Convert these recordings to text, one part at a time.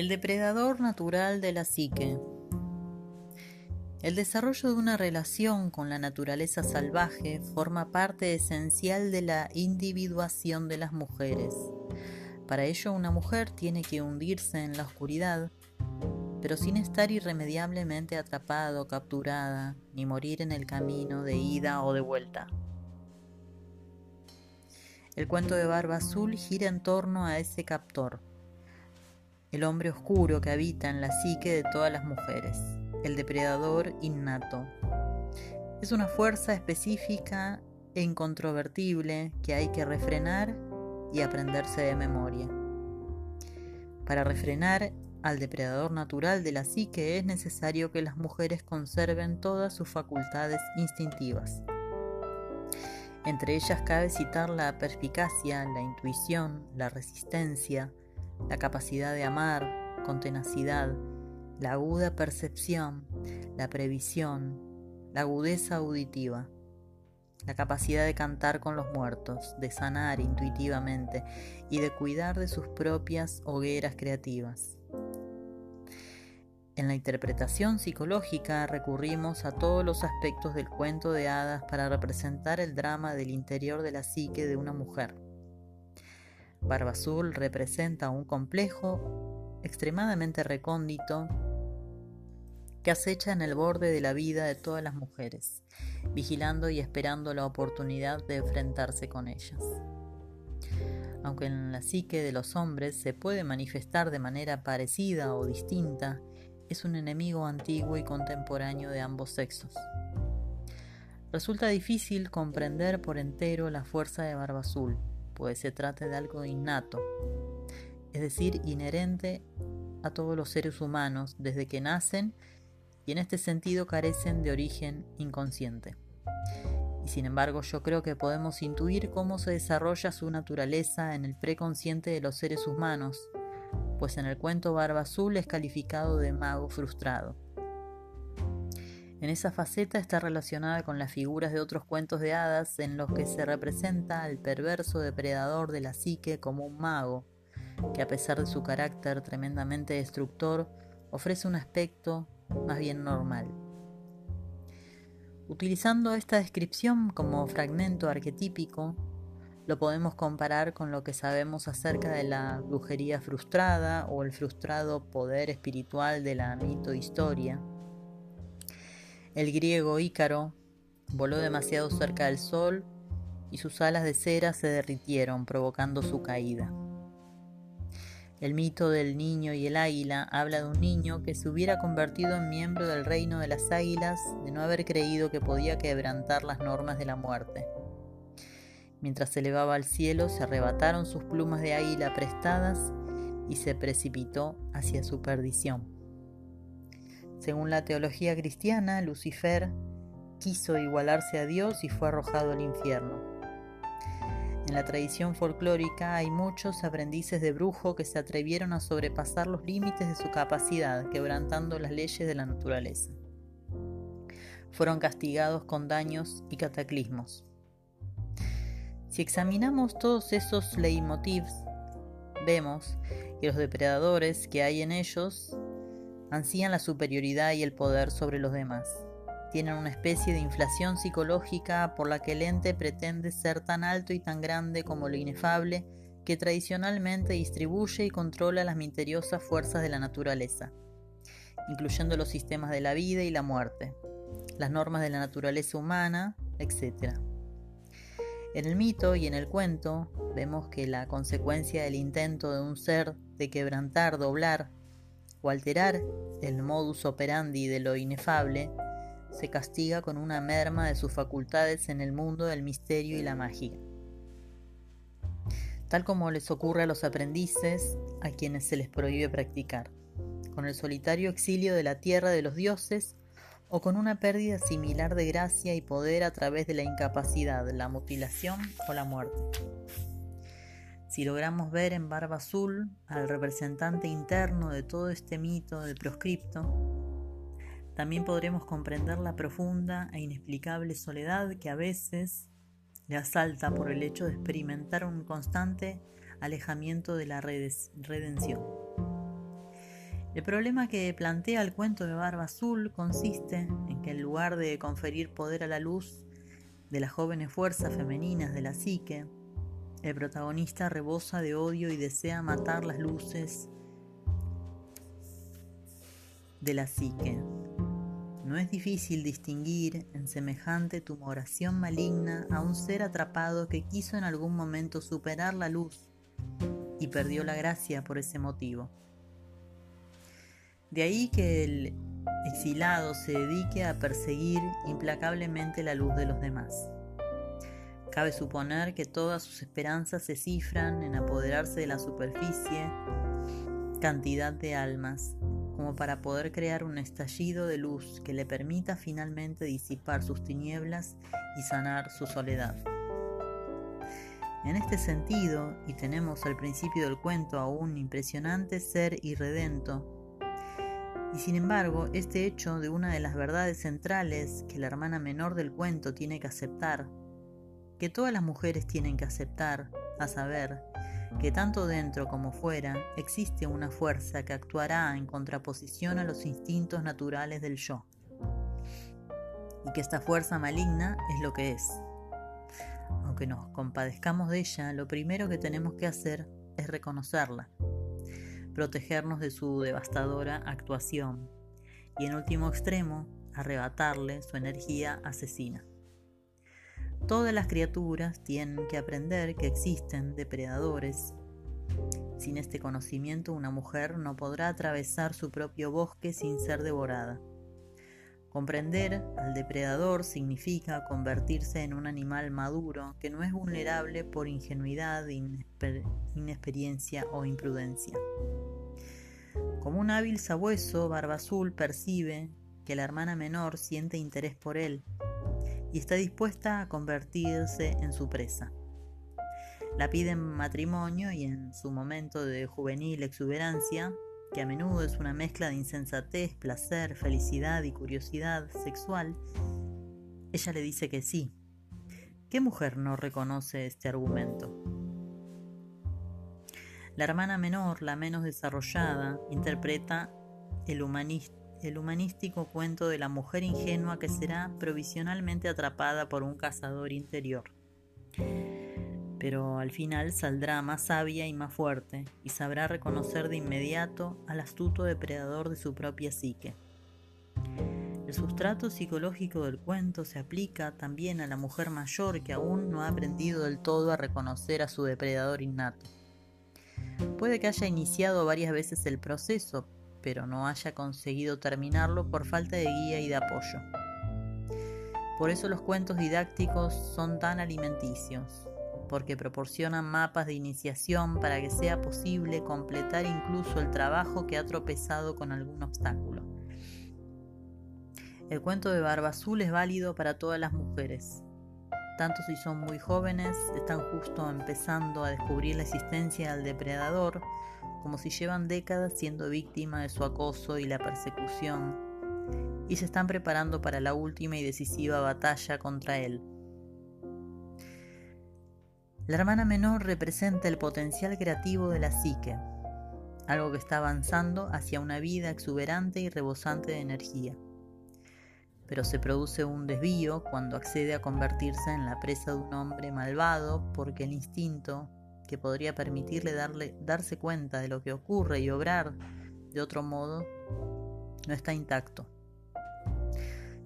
El depredador natural de la psique. El desarrollo de una relación con la naturaleza salvaje forma parte esencial de la individuación de las mujeres. Para ello una mujer tiene que hundirse en la oscuridad, pero sin estar irremediablemente atrapada o capturada, ni morir en el camino de ida o de vuelta. El cuento de Barba Azul gira en torno a ese captor, el hombre oscuro que habita en la psique de todas las mujeres, el depredador innato. Es una fuerza específica e incontrovertible que hay que refrenar y aprenderse de memoria. Para refrenar al depredador natural de la psique es necesario que las mujeres conserven todas sus facultades instintivas. Entre ellas cabe citar la perspicacia, la intuición, la resistencia, la capacidad de amar con tenacidad, la aguda percepción, la previsión, la agudeza auditiva, la capacidad de cantar con los muertos, de sanar intuitivamente y de cuidar de sus propias hogueras creativas. En la interpretación psicológica recurrimos a todos los aspectos del cuento de hadas para representar el drama del interior de la psique de una mujer. Barba Azul representa un complejo extremadamente recóndito que acecha en el borde de la vida de todas las mujeres, vigilando y esperando la oportunidad de enfrentarse con ellas. Aunque en la psique de los hombres se puede manifestar de manera parecida o distinta, es un enemigo antiguo y contemporáneo de ambos sexos. Resulta difícil comprender por entero la fuerza de Barba Azul, pues se trata de algo innato, es decir, inherente a todos los seres humanos desde que nacen y en este sentido carecen de origen inconsciente. Y sin embargo yo creo que podemos intuir cómo se desarrolla su naturaleza en el preconsciente de los seres humanos, pues en el cuento Barba Azul es calificado de mago frustrado. En esa faceta está relacionada con las figuras de otros cuentos de hadas en los que se representa al perverso depredador de la psique como un mago, que a pesar de su carácter tremendamente destructor, ofrece un aspecto más bien normal. Utilizando esta descripción como fragmento arquetípico, lo podemos comparar con lo que sabemos acerca de la brujería frustrada o el frustrado poder espiritual de la mito historia el griego Ícaro voló demasiado cerca del sol y sus alas de cera se derritieron, provocando su caída. El mito del niño y el águila habla de un niño que se hubiera convertido en miembro del reino de las águilas de no haber creído que podía quebrantar las normas de la muerte. Mientras se elevaba al cielo, se arrebataron sus plumas de águila prestadas y se precipitó hacia su perdición. Según la teología cristiana, Lucifer quiso igualarse a Dios y fue arrojado al infierno. En la tradición folclórica hay muchos aprendices de brujo que se atrevieron a sobrepasar los límites de su capacidad, quebrantando las leyes de la naturaleza. Fueron castigados con daños y cataclismos. Si examinamos todos esos leitmotivs, vemos que los depredadores que hay en ellos ansían la superioridad y el poder sobre los demás. Tienen una especie de inflación psicológica por la que el ente pretende ser tan alto y tan grande como lo inefable que tradicionalmente distribuye y controla las misteriosas fuerzas de la naturaleza, incluyendo los sistemas de la vida y la muerte, las normas de la naturaleza humana, etc. En el mito y en el cuento vemos que la consecuencia del intento de un ser de quebrantar, doblar, o alterar el modus operandi de lo inefable, se castiga con una merma de sus facultades en el mundo del misterio y la magia. Tal como les ocurre a los aprendices a quienes se les prohíbe practicar, con el solitario exilio de la tierra de los dioses o con una pérdida similar de gracia y poder a través de la incapacidad, la mutilación o la muerte. Si logramos ver en Barba Azul al representante interno de todo este mito del proscripto, también podremos comprender la profunda e inexplicable soledad que a veces le asalta por el hecho de experimentar un constante alejamiento de la redención. El problema que plantea el cuento de Barba Azul consiste en que en lugar de conferir poder a la luz de las jóvenes fuerzas femeninas de la psique, el protagonista rebosa de odio y desea matar las luces de la psique. No es difícil distinguir en semejante tumoración maligna a un ser atrapado que quiso en algún momento superar la luz y perdió la gracia por ese motivo. De ahí que el exilado se dedique a perseguir implacablemente la luz de los demás. Cabe suponer que todas sus esperanzas se cifran en apoderarse de la superficie cantidad de almas, como para poder crear un estallido de luz que le permita finalmente disipar sus tinieblas y sanar su soledad. En este sentido, y tenemos al principio del cuento a un impresionante ser irredento, y sin embargo, este hecho de una de las verdades centrales que la hermana menor del cuento tiene que aceptar, que todas las mujeres tienen que aceptar, a saber, que tanto dentro como fuera existe una fuerza que actuará en contraposición a los instintos naturales del yo, y que esta fuerza maligna es lo que es. Aunque nos compadezcamos de ella, lo primero que tenemos que hacer es reconocerla, protegernos de su devastadora actuación y en último extremo, arrebatarle su energía asesina. Todas las criaturas tienen que aprender que existen depredadores. Sin este conocimiento una mujer no podrá atravesar su propio bosque sin ser devorada. Comprender al depredador significa convertirse en un animal maduro que no es vulnerable por ingenuidad, inexperiencia o imprudencia. Como un hábil sabueso, Barba Azul percibe que la hermana menor siente interés por él y está dispuesta a convertirse en su presa. La pide en matrimonio y en su momento de juvenil exuberancia, que a menudo es una mezcla de insensatez, placer, felicidad y curiosidad sexual, ella le dice que sí. ¿Qué mujer no reconoce este argumento? La hermana menor, la menos desarrollada, interpreta el humanista el humanístico cuento de la mujer ingenua que será provisionalmente atrapada por un cazador interior. Pero al final saldrá más sabia y más fuerte y sabrá reconocer de inmediato al astuto depredador de su propia psique. El sustrato psicológico del cuento se aplica también a la mujer mayor que aún no ha aprendido del todo a reconocer a su depredador innato. Puede que haya iniciado varias veces el proceso, pero no haya conseguido terminarlo por falta de guía y de apoyo. Por eso los cuentos didácticos son tan alimenticios, porque proporcionan mapas de iniciación para que sea posible completar incluso el trabajo que ha tropezado con algún obstáculo. El cuento de Barba Azul es válido para todas las mujeres, tanto si son muy jóvenes, están justo empezando a descubrir la existencia del depredador, como si llevan décadas siendo víctimas de su acoso y la persecución, y se están preparando para la última y decisiva batalla contra él. La hermana menor representa el potencial creativo de la psique, algo que está avanzando hacia una vida exuberante y rebosante de energía. Pero se produce un desvío cuando accede a convertirse en la presa de un hombre malvado porque el instinto que podría permitirle darle, darse cuenta de lo que ocurre y obrar de otro modo, no está intacto.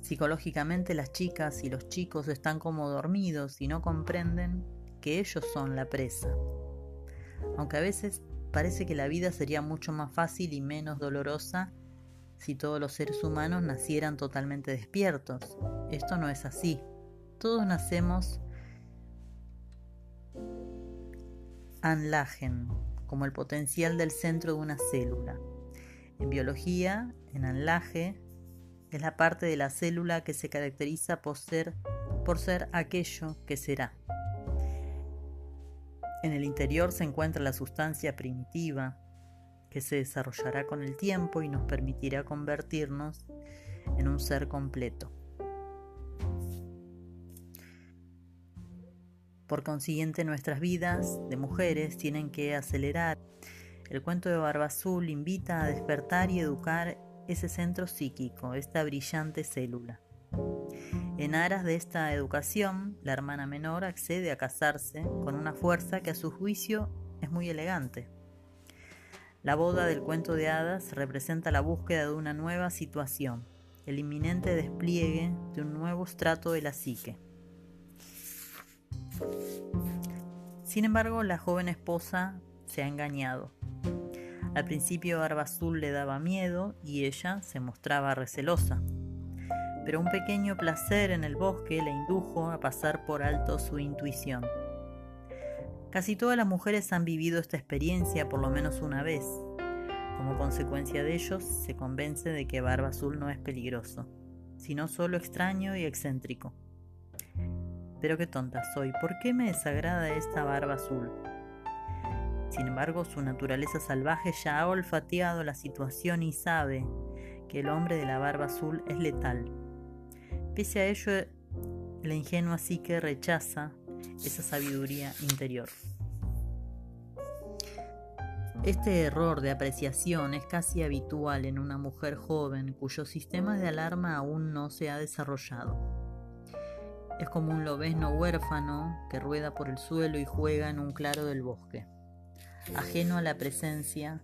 Psicológicamente las chicas y los chicos están como dormidos y no comprenden que ellos son la presa. Aunque a veces parece que la vida sería mucho más fácil y menos dolorosa si todos los seres humanos nacieran totalmente despiertos. Esto no es así. Todos nacemos Anlagen, como el potencial del centro de una célula. En biología, en anlaje, es la parte de la célula que se caracteriza por ser, por ser aquello que será. En el interior se encuentra la sustancia primitiva, que se desarrollará con el tiempo y nos permitirá convertirnos en un ser completo. Por consiguiente, nuestras vidas de mujeres tienen que acelerar El cuento de Barba Azul invita a despertar y educar ese centro psíquico, esta brillante célula. En aras de esta educación, la hermana menor accede a casarse con una fuerza que a su juicio es muy elegante. La boda del cuento de hadas representa la búsqueda de una nueva situación, el inminente despliegue de un nuevo estrato de la psique. Sin embargo, la joven esposa se ha engañado. Al principio Barba Azul le daba miedo y ella se mostraba recelosa. Pero un pequeño placer en el bosque le indujo a pasar por alto su intuición. Casi todas las mujeres han vivido esta experiencia por lo menos una vez. Como consecuencia de ello, se convence de que Barba Azul no es peligroso, sino solo extraño y excéntrico. Pero qué tonta soy, ¿por qué me desagrada esta barba azul? Sin embargo, su naturaleza salvaje ya ha olfateado la situación y sabe que el hombre de la barba azul es letal. Pese a ello, la ingenua psique rechaza esa sabiduría interior. Este error de apreciación es casi habitual en una mujer joven cuyo sistema de alarma aún no se ha desarrollado. Es como un lobezno huérfano que rueda por el suelo y juega en un claro del bosque ajeno a la presencia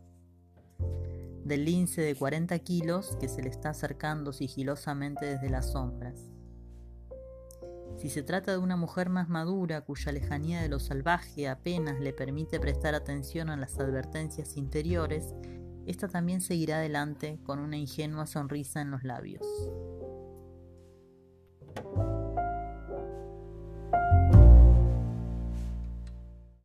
del lince de 40 kilos que se le está acercando sigilosamente desde las sombras. Si se trata de una mujer más madura cuya lejanía de lo salvaje apenas le permite prestar atención a las advertencias interiores, esta también seguirá adelante con una ingenua sonrisa en los labios.